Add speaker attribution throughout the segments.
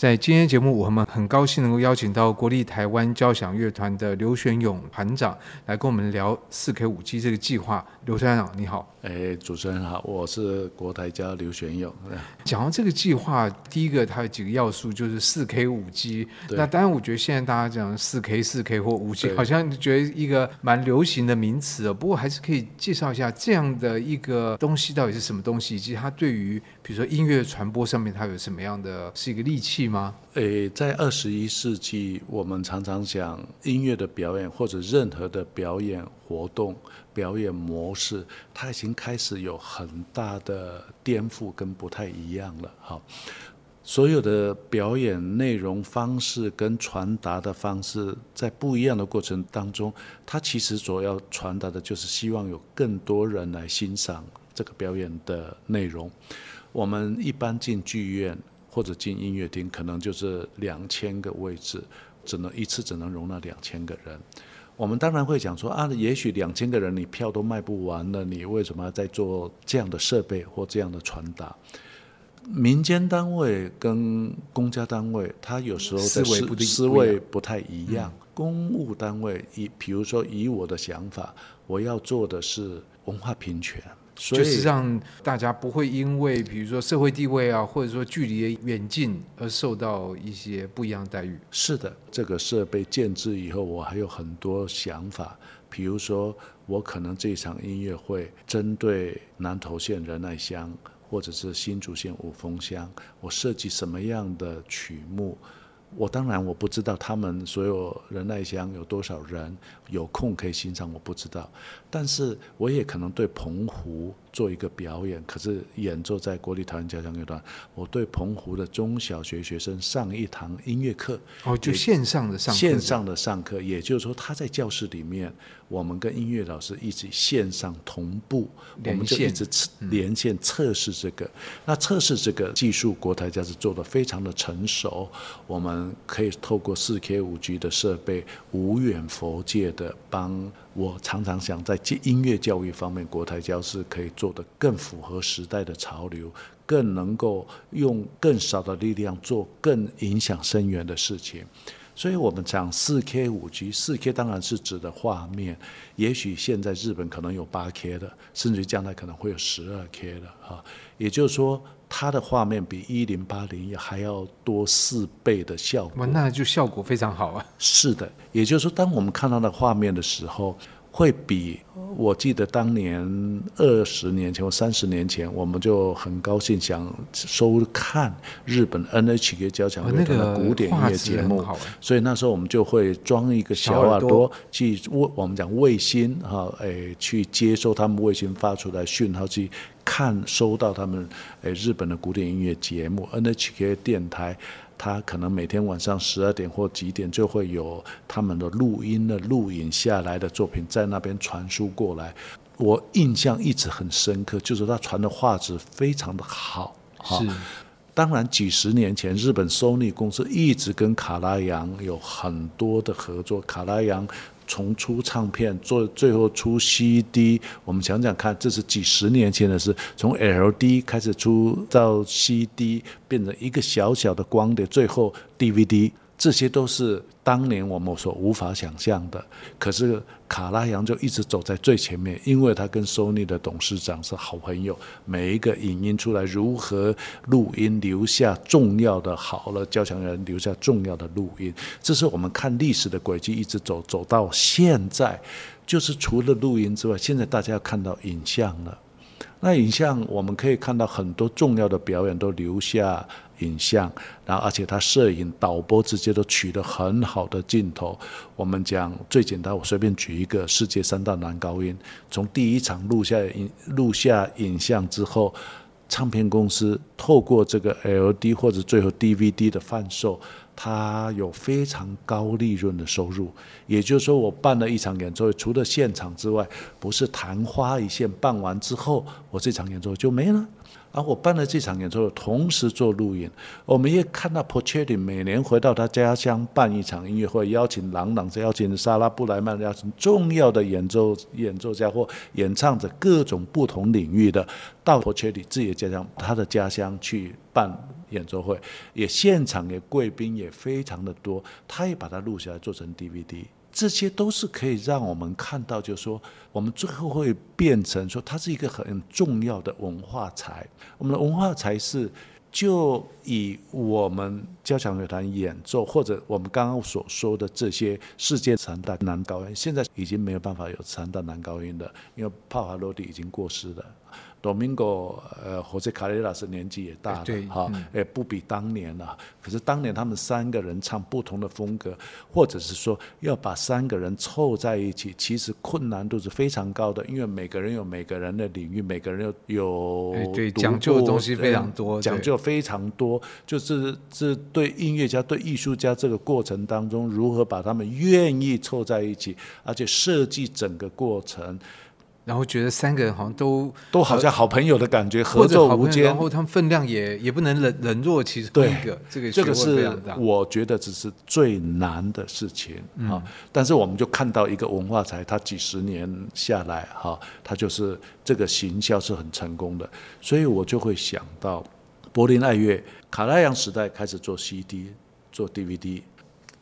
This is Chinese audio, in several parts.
Speaker 1: 在今天节目，我们很高兴能够邀请到国立台湾交响乐团的刘玄勇团长来跟我们聊四 K 五 G 这个计划。刘团长，你好。
Speaker 2: 哎，主持人好，我是国台交刘玄勇。
Speaker 1: 讲到这个计划，第一个它有几个要素，就是四 K 五 G。那当然，我觉得现在大家讲四 K 四 K 或五 G，好像觉得一个蛮流行的名词哦。不过还是可以介绍一下这样的一个东西到底是什么东西，以及它对于比如说音乐传播上面它有什么样的是一个利器吗？
Speaker 2: 诶，在二十一世纪，我们常常讲音乐的表演或者任何的表演活动、表演模式，它已经开始有很大的颠覆跟不太一样了。好，所有的表演内容方式跟传达的方式，在不一样的过程当中，它其实所要传达的就是希望有更多人来欣赏这个表演的内容。我们一般进剧院。或者进音乐厅，可能就是两千个位置，只能一次只能容纳两千个人。我们当然会讲说啊，也许两千个人你票都卖不完了，你为什么要再做这样的设备或这样的传达？民间单位跟公家单位，它有时候的思维不思维不太一样。嗯、公务单位以，比如说以我的想法，我要做的是文化平权。
Speaker 1: 就是让大家不会因为比如说社会地位啊，或者说距离远近而受到一些不一样的待遇。
Speaker 2: 是的，这个设备建制以后，我还有很多想法。比如说，我可能这场音乐会针对南投县仁爱乡，或者是新竹县五峰乡，我设计什么样的曲目？我当然我不知道他们所有仁爱乡有多少人有空可以欣赏，我不知道。但是我也可能对澎湖做一个表演，可是演奏在国立台湾交响乐团。我对澎湖的中小学学生上一堂音乐课，
Speaker 1: 哦，就线上的上课，
Speaker 2: 线上的上课，也就是说他在教室里面，我们跟音乐老师一起线上同步，我们就一直连线测试这个。嗯、那测试这个技术，国台交是做的非常的成熟，我们可以透过四 K 五 G 的设备，无远佛界的帮。我常常想在音乐教育方面，国台教是可以做得更符合时代的潮流，更能够用更少的力量做更影响深远的事情。所以，我们讲四 K 五 G，四 K 当然是指的画面，也许现在日本可能有八 K 的，甚至将来可能会有十二 K 的哈。也就是说，它的画面比一零八零还要多四倍的效果，
Speaker 1: 那就效果非常好啊。
Speaker 2: 是的，也就是说，当我们看到的画面的时候，会比我记得当年二十年前或三十年前，我们就很高兴想收看日本 NHK 交响乐团的古典音乐节目，所以那时候我们就会装一个小耳朵去卫，我们讲卫星哈，诶，去接收他们卫星发出来讯号去看收到他们诶日本的古典音乐节目 NHK 电台。他可能每天晚上十二点或几点就会有他们的录音的录影下来的作品在那边传输过来，我印象一直很深刻，就是他传的画质非常的好。是，当然几十年前日本 Sony 公司一直跟卡拉扬有很多的合作，卡拉扬。从出唱片做最后出 CD，我们想想看，这是几十年前的事。从 LD 开始出到 CD，变成一个小小的光碟，最后 DVD。这些都是当年我们所无法想象的，可是卡拉扬就一直走在最前面，因为他跟 Sony 的董事长是好朋友，每一个影音出来如何录音留下重要的好了，交响人留下重要的录音，这是我们看历史的轨迹一直走走到现在，就是除了录音之外，现在大家要看到影像了。那影像我们可以看到很多重要的表演都留下影像，然后而且他摄影导播直接都取得很好的镜头。我们讲最简单，我随便举一个世界三大男高音，从第一场录下影录下影像之后，唱片公司透过这个 LD 或者最后 DVD 的贩售。它有非常高利润的收入，也就是说，我办了一场演奏会，除了现场之外，不是昙花一现，办完之后，我这场演奏会就没了。而、啊、我办了这场演奏，同时做录影。我们也看到 Porchelli 每年回到他家乡办一场音乐会，邀请郎朗，邀请莎拉布莱曼，邀请重要的演奏演奏家或演唱者各种不同领域的，到 Porchelli 自己的家乡，他的家乡去办演奏会，也现场也贵宾也非常的多，他也把它录下来做成 DVD。这些都是可以让我们看到，就是说，我们最后会变成说，它是一个很重要的文化财。我们的文化财是，就以我们交响乐团演奏，或者我们刚刚所说的这些世界三大男高音，现在已经没有办法有三大男高音了，因为帕瓦罗蒂已经过世了。Domingo，呃，或者卡雷拉斯年纪也大了，哈，也不比当年了。可是当年他们三个人唱不同的风格，或者是说要把三个人凑在一起，其实困难度是非常高的，因为每个人有每个人的领域，每个人有有
Speaker 1: 对讲究的东西非常多，
Speaker 2: 讲究非常多，就是这对音乐家、对艺术家这个过程当中，如何把他们愿意凑在一起，而且设计整个过程。
Speaker 1: 然后觉得三个人好像都
Speaker 2: 都好像好朋友的感觉，合作无间。
Speaker 1: 然后他们分量也也不能冷冷落其中一个，这个
Speaker 2: 这个是我觉得只是最难的事情啊、嗯。但是我们就看到一个文化财，它几十年下来哈，它就是这个行销是很成功的，所以我就会想到柏林爱乐卡拉扬时代开始做 CD 做 DVD，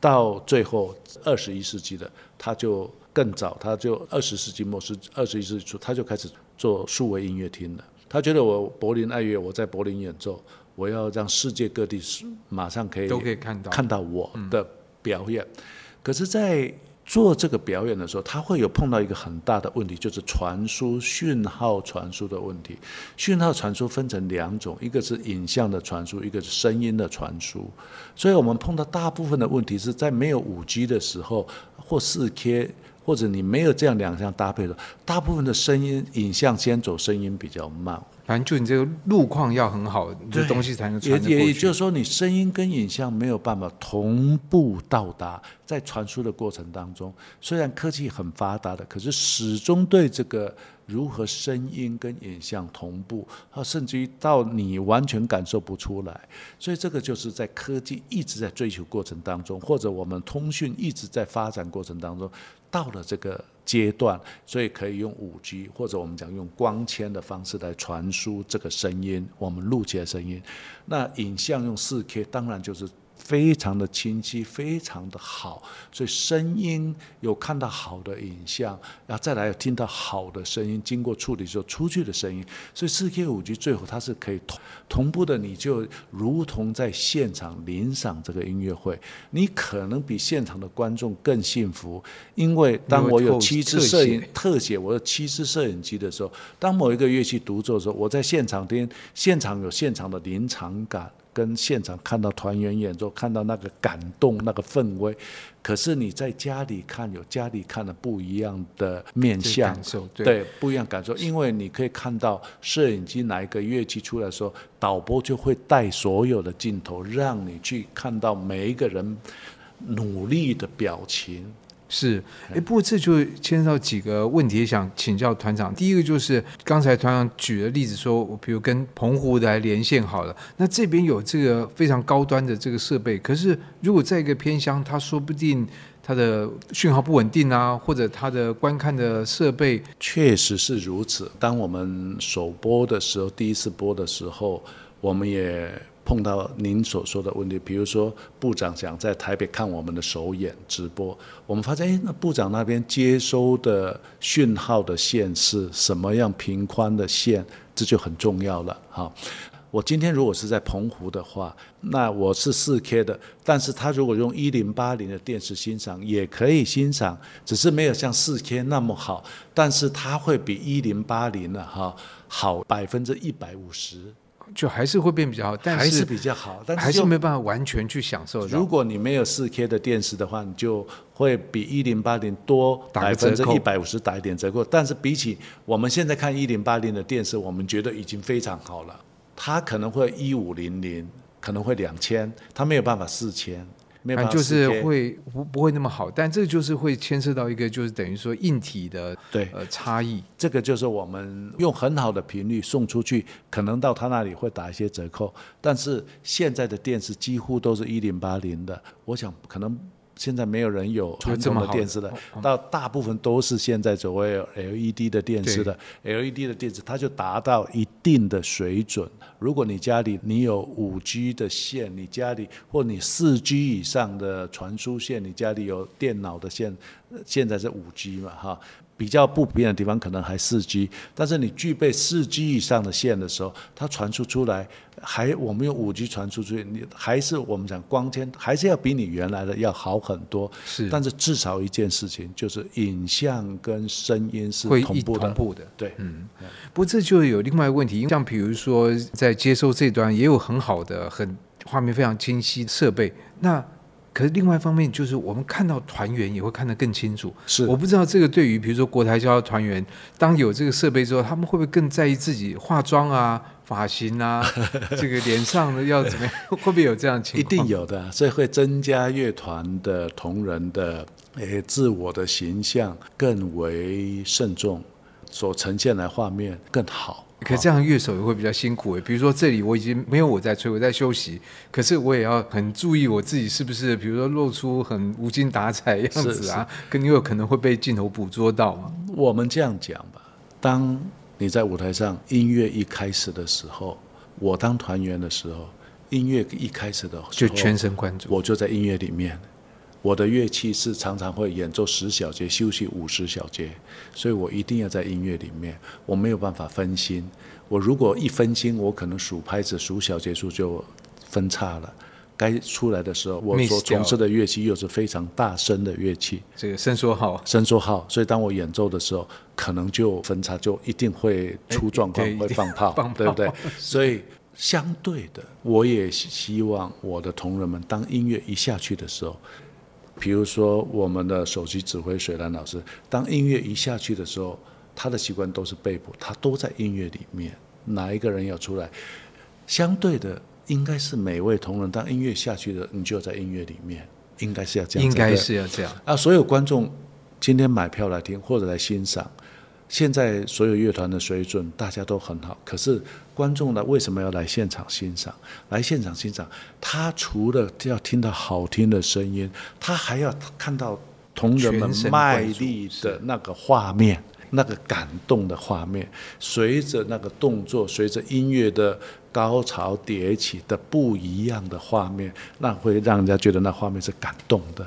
Speaker 2: 到最后二十一世纪的他就。更早，他就二十世纪末是二十一世纪初，他就开始做数位音乐厅了。他觉得我柏林爱乐，我在柏林演奏，我要让世界各地马上可以
Speaker 1: 都可以看到
Speaker 2: 看到我的表演。嗯、可是，在做这个表演的时候，他会有碰到一个很大的问题，就是传输讯号传输的问题。讯号传输分成两种，一个是影像的传输，一个是声音的传输。所以我们碰到大部分的问题是在没有五 G 的时候或四 K。或者你没有这样两项搭配的，大部分的声音、影像先走，声音比较慢。
Speaker 1: 反正就你这个路况要很好，这东西才能传。
Speaker 2: 也也就是说，你声音跟影像没有办法同步到达，在传输的过程当中，虽然科技很发达的，可是始终对这个。如何声音跟影像同步，啊，甚至于到你完全感受不出来，所以这个就是在科技一直在追求过程当中，或者我们通讯一直在发展过程当中，到了这个阶段，所以可以用五 G 或者我们讲用光纤的方式来传输这个声音，我们录起来声音，那影像用四 K，当然就是。非常的清晰，非常的好，所以声音有看到好的影像，然后再来有听到好的声音，经过处理之后出去的声音，所以四 K 五 G 最后它是可以同同步的，你就如同在现场聆赏这个音乐会，你可能比现场的观众更幸福，因为当我有七支摄影特写，我有七支摄影机的时候，当某一个乐器独奏的时候，我在现场听，现场有现场的临场感。跟现场看到团员演奏，看到那个感动、那个氛围，可是你在家里看，有家里看的不一样的面相，对，对，不一样感受。因为你可以看到摄影机哪一个乐器出来的时候，导播就会带所有的镜头，让你去看到每一个人努力的表情。
Speaker 1: 是，哎，不过这就牵涉到几个问题，想请教团长。第一个就是刚才团长举的例子说，我比如跟澎湖的来连线好了，那这边有这个非常高端的这个设备，可是如果在一个偏乡，它说不定它的讯号不稳定啊，或者它的观看的设备，
Speaker 2: 确实是如此。当我们首播的时候，第一次播的时候，我们也。碰到您所说的问题，比如说部长想在台北看我们的首演直播，我们发现，哎，那部长那边接收的讯号的线是什么样频宽的线，这就很重要了。哈，我今天如果是在澎湖的话，那我是四 K 的，但是他如果用一零八零的电视欣赏也可以欣赏，只是没有像四 K 那么好，但是它会比一零八零的哈好百分之一百五十。
Speaker 1: 就还是会变比较好，但是
Speaker 2: 还是比较好，但是
Speaker 1: 还是没办法完全去享受。
Speaker 2: 如果你没有四 K 的电视的话，你就会比一零八零多百分之一百五十打一点折扣。但是比起我们现在看一零八零的电视，我们觉得已经非常好了。它可能会一五零零，可能会两千，它没有办法四千。
Speaker 1: 就是会不不会那么好，但这个就是会牵涉到一个就是等于说硬体的
Speaker 2: 对
Speaker 1: 呃差异，
Speaker 2: 这个就是我们用很好的频率送出去，可能到他那里会打一些折扣，但是现在的电视几乎都是一零八零的，我想可能。现在没有人有传统的电视的，到大部分都是现在所谓 LED 的电视的。LED 的电视，它就达到一定的水准。如果你家里你有五 G 的线，你家里或你四 G 以上的传输线，你家里有电脑的线，现在是五 G 嘛，哈。比较不平的地方可能还四 G，但是你具备四 G 以上的线的时候，它传输出来还我们用五 G 传输出去，你还是我们讲光纤还是要比你原来的要好很多。
Speaker 1: 是，
Speaker 2: 但是至少一件事情就是影像跟声音是同步的。
Speaker 1: 同步的，
Speaker 2: 对，
Speaker 1: 嗯。不过这就有另外一个问题，像比如说在接收这端也有很好的、很画面非常清晰的设备，那。可是另外一方面，就是我们看到团员也会看得更清楚。
Speaker 2: 是，我
Speaker 1: 不知道这个对于比如说国台交的团员，当有这个设备之后，他们会不会更在意自己化妆啊、发型啊，这个脸上的要怎么样？会不会有这样的情况？
Speaker 2: 一定有的，所以会增加乐团的同仁的诶自我的形象更为慎重，所呈现的画面更好。
Speaker 1: 可是这样乐手也会比较辛苦诶，比如说这里我已经没有我在吹，我在休息，可是我也要很注意我自己是不是，比如说露出很无精打采样子啊，更有可能会被镜头捕捉到嘛。
Speaker 2: 我们这样讲吧，当你在舞台上音乐一开始的时候，我当团员的时候，音乐一开始的时候，
Speaker 1: 就全神贯注，
Speaker 2: 我就在音乐里面。我的乐器是常常会演奏十小节，休息五十小节，所以我一定要在音乐里面，我没有办法分心。我如果一分心，我可能数拍子、数小节数就分叉了。该出来的时候，我所从事的乐器又是非常大声的乐器，
Speaker 1: 这个伸缩号，
Speaker 2: 伸缩号。所以当我演奏的时候，可能就分叉，就一定会出状况，会放炮，对不对？所以相对的，我也希望我的同仁们，当音乐一下去的时候。比如说，我们的首席指挥水兰老师，当音乐一下去的时候，他的习惯都是背谱，他都在音乐里面。哪一个人要出来？相对的，应该是每位同仁，当音乐下去的，你就在音乐里面，应该是要这样。
Speaker 1: 应该是要这样。
Speaker 2: 啊，所有观众今天买票来听或者来欣赏。现在所有乐团的水准大家都很好，可是观众呢，为什么要来现场欣赏？来现场欣赏，他除了要听到好听的声音，他还要看到同仁们卖力的那个画面，那个感动的画面，随着那个动作，随着音乐的高潮迭起的不一样的画面，那会让人家觉得那画面是感动的。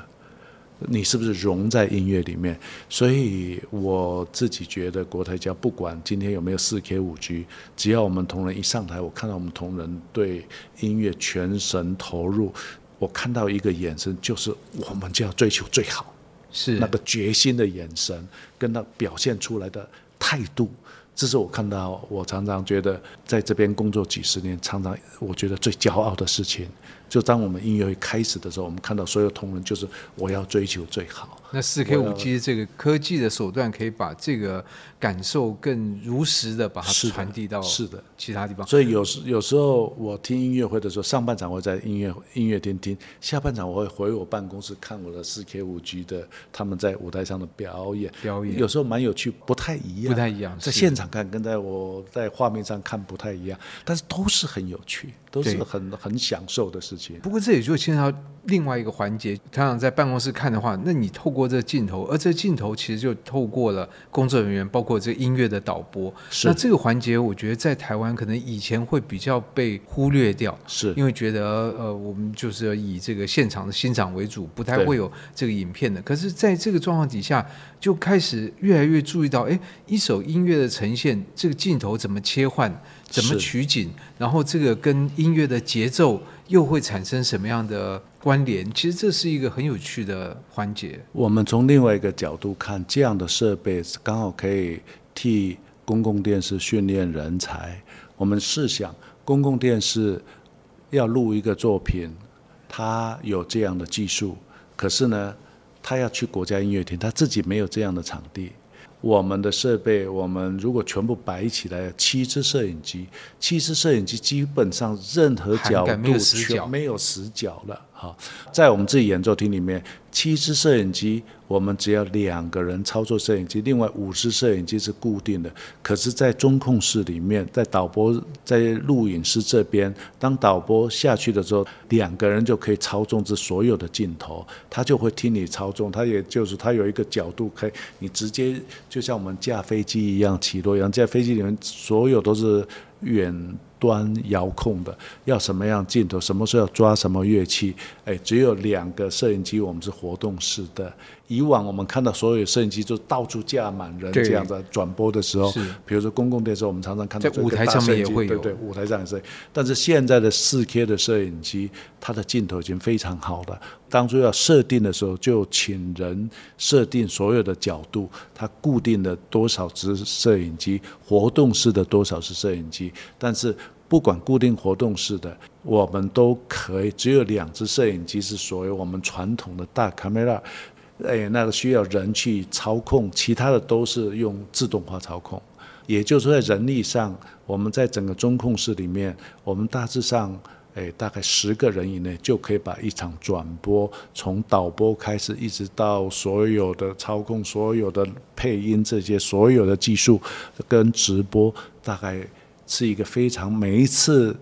Speaker 2: 你是不是融在音乐里面？所以我自己觉得国台交不管今天有没有四 K 五 G，只要我们同仁一上台，我看到我们同仁对音乐全神投入，我看到一个眼神，就是我们就要追求最好，
Speaker 1: 是
Speaker 2: 那个决心的眼神，跟那表现出来的态度，这是我看到，我常常觉得在这边工作几十年，常常我觉得最骄傲的事情。就当我们音乐会开始的时候，我们看到所有同仁就是我要追求最好。
Speaker 1: 那四 K 五 G 这个科技的手段，可以把这个感受更如实的把它传递到是的其他地方。
Speaker 2: 所以有时有时候我听音乐会的时候，上半场我会在音乐音乐厅听，下半场我会回我办公室看我的四 K 五 G 的他们在舞台上的表演。
Speaker 1: 表演
Speaker 2: 有时候蛮有趣，不太一样，
Speaker 1: 不太一样。
Speaker 2: 在现场看跟在我在画面上看不太一样，但是都是很有趣，都是很很享受的事情。
Speaker 1: 不过这也就牵扯到另外一个环节，常常在办公室看的话，那你透过这个镜头，而这个镜头其实就透过了工作人员，包括这个音乐的导播。是。那这个环节，我觉得在台湾可能以前会比较被忽略掉，
Speaker 2: 是
Speaker 1: 因为觉得呃，我们就是以这个现场的欣赏为主，不太会有这个影片的。可是在这个状况底下，就开始越来越注意到，哎，一首音乐的呈现，这个镜头怎么切换？怎么取景？然后这个跟音乐的节奏又会产生什么样的关联？其实这是一个很有趣的环节。
Speaker 2: 我们从另外一个角度看，这样的设备刚好可以替公共电视训练人才。我们试想，公共电视要录一个作品，他有这样的技术，可是呢，他要去国家音乐厅，他自己没有这样的场地。我们的设备，我们如果全部摆起来，七只摄影机，七只摄影机基本上任何角度全没有死角了。哈，在我们自己演奏厅里面，七支摄影机，我们只要两个人操作摄影机，另外五支摄影机是固定的。可是，在中控室里面，在导播在录影室这边，当导播下去的时候，两个人就可以操纵这所有的镜头，他就会听你操纵，他也就是他有一个角度，可以你直接就像我们驾飞机一样起落一样，在飞机里面所有都是远。端遥控的，要什么样镜头，什么时候要抓什么乐器，哎，只有两个摄影机，我们是活动式的。以往我们看到所有摄影机就到处架满人这样子转播的时候，比如说公共电视，我们常常看到
Speaker 1: 在舞台上面也会有，
Speaker 2: 对对，舞台上也是。但是现在的四 K 的摄影机，它的镜头已经非常好了。当初要设定的时候，就请人设定所有的角度，它固定的多少只摄影机，活动式的多少是摄影机。但是不管固定活动式的，我们都可以，只有两只摄影机是所谓我们传统的大 camera。哎，那个需要人去操控，其他的都是用自动化操控。也就是，在人力上，我们在整个中控室里面，我们大致上，哎，大概十个人以内就可以把一场转播，从导播开始，一直到所有的操控、所有的配音这些所有的技术跟直播，大概是一个非常每一次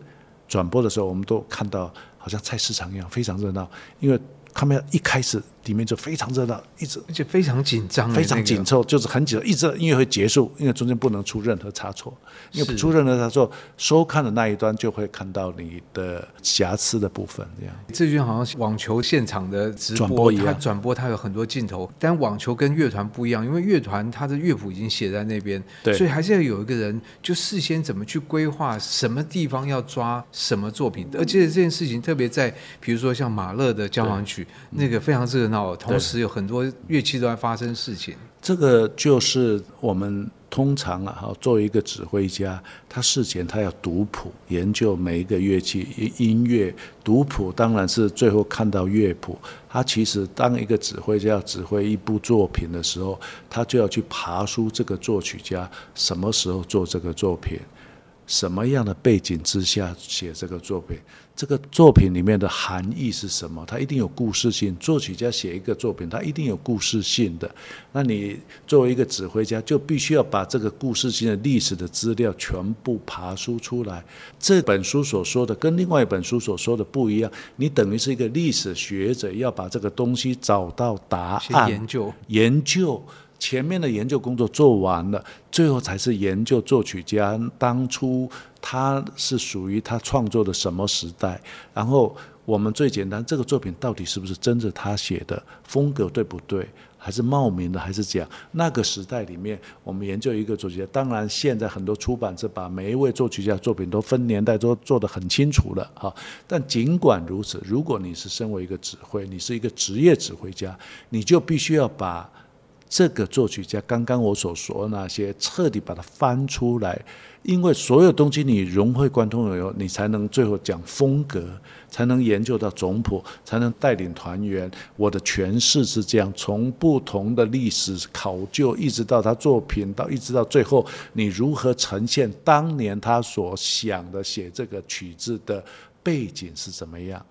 Speaker 2: 转播的时候，我们都看到好像菜市场一样，非常热闹，因为。他们要一开始里面就非常热闹，一直
Speaker 1: 而且非常紧张，
Speaker 2: 非常紧凑，就是很紧，一直音乐会结束，因为中间不能出任何差错，因为出任何差错，收看的那一端就会看到你的瑕疵的部分。这样，
Speaker 1: 这就好像网球现场的直播，
Speaker 2: 转播一样，
Speaker 1: 它转播它有很多镜头，但网球跟乐团不一样，因为乐团它的乐谱已经写在那边，对，所以还是要有一个人就事先怎么去规划什么地方要抓什么作品，而且这件事情特别在比如说像马勒的交响曲。那个非常热闹，同时有很多乐器都在发生事情。
Speaker 2: 这个就是我们通常啊，哈，作为一个指挥家，他事前他要读谱，研究每一个乐器音乐。读谱当然是最后看到乐谱。他其实当一个指挥家要指挥一部作品的时候，他就要去爬书这个作曲家什么时候做这个作品。什么样的背景之下写这个作品？这个作品里面的含义是什么？它一定有故事性。作曲家写一个作品，它一定有故事性的。那你作为一个指挥家，就必须要把这个故事性的历史的资料全部爬梳出来。这本书所说的跟另外一本书所说的不一样。你等于是一个历史学者，要把这个东西找到答案，
Speaker 1: 研究
Speaker 2: 研究。前面的研究工作做完了，最后才是研究作曲家当初他是属于他创作的什么时代。然后我们最简单，这个作品到底是不是真的他写的，风格对不对，还是冒名的，还是这样？那个时代里面，我们研究一个作曲家。当然，现在很多出版社把每一位作曲家作品都分年代都做得很清楚了哈。但尽管如此，如果你是身为一个指挥，你是一个职业指挥家，你就必须要把。这个作曲家，刚刚我所说那些，彻底把它翻出来，因为所有东西你融会贯通以后，你才能最后讲风格，才能研究到总谱，才能带领团员。我的诠释是这样，从不同的历史考究，一直到他作品，到一直到最后，你如何呈现当年他所想的写这个曲子的背景是怎么样？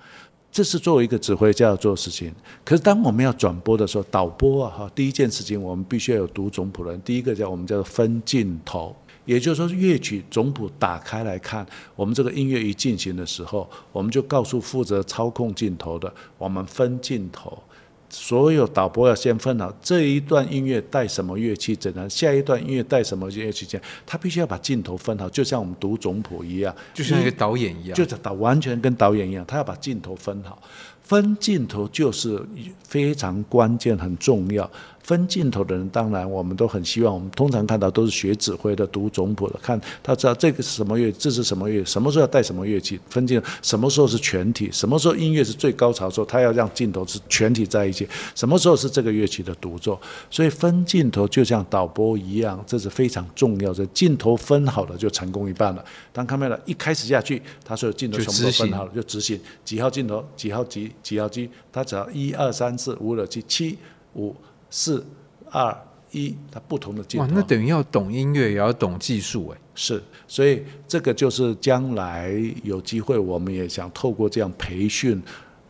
Speaker 2: 这是作为一个指挥家要做的事情。可是当我们要转播的时候，导播啊哈，第一件事情我们必须要有读总谱的人。第一个叫我们叫做分镜头，也就是说乐曲总谱打开来看，我们这个音乐一进行的时候，我们就告诉负责操控镜头的，我们分镜头。所有导播要先分好这一段音乐带什么乐器，怎样？下一段音乐带什么乐器？这样，他必须要把镜头分好，就像我们读总谱一样，
Speaker 1: 就像一个导演一样，
Speaker 2: 就是导完全跟导演一样，他要把镜头分好。分镜头就是非常关键，很重要。分镜头的人，当然我们都很希望。我们通常看到都是学指挥的、读总谱的，看他知道这个是什么乐，这是什么乐，什么时候要带什么乐器。分镜头什么时候是全体，什么时候音乐是最高潮的时候，他要让镜头是全体在一起。什么时候是这个乐器的独奏？所以分镜头就像导播一样，这是非常重要的。镜头分好了就成功一半了。当卡梅拉一开始下去，他所有镜头全部都分好了，就执行几号镜头，几号机，几号机，他只要一二三四五六七七五。四、二、一，它不同的镜头。哇，
Speaker 1: 那等于要懂音乐，也要懂技术，哎。
Speaker 2: 是，所以这个就是将来有机会，我们也想透过这样培训，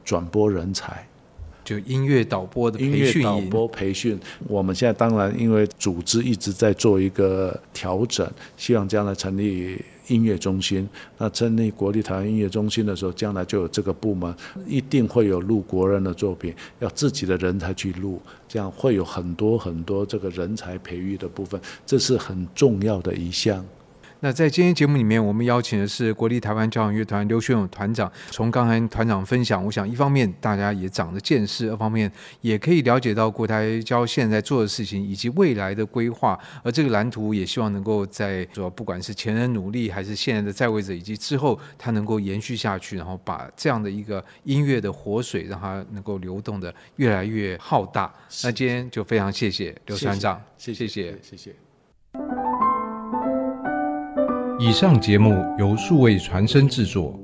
Speaker 2: 转播人才。
Speaker 1: 就音乐导播的培训，
Speaker 2: 音乐导播培训，我们现在当然因为组织一直在做一个调整，希望将来成立音乐中心。那成立国立台湾音乐中心的时候，将来就有这个部门，一定会有录国人的作品，要自己的人才去录，这样会有很多很多这个人才培育的部分，这是很重要的一项。
Speaker 1: 那在今天节目里面，我们邀请的是国立台湾交响乐团刘学勇团长。从刚才团长分享，我想一方面大家也长了见识，二方面也可以了解到国台交现在做的事情以及未来的规划。而这个蓝图也希望能够在说，不管是前人努力，还是现在的在位者，以及之后它能够延续下去，然后把这样的一个音乐的活水，让它能够流动的越来越浩大。那今天就非常谢谢刘团长，谢。谢谢谢谢
Speaker 3: 以上节目由数位传声制作。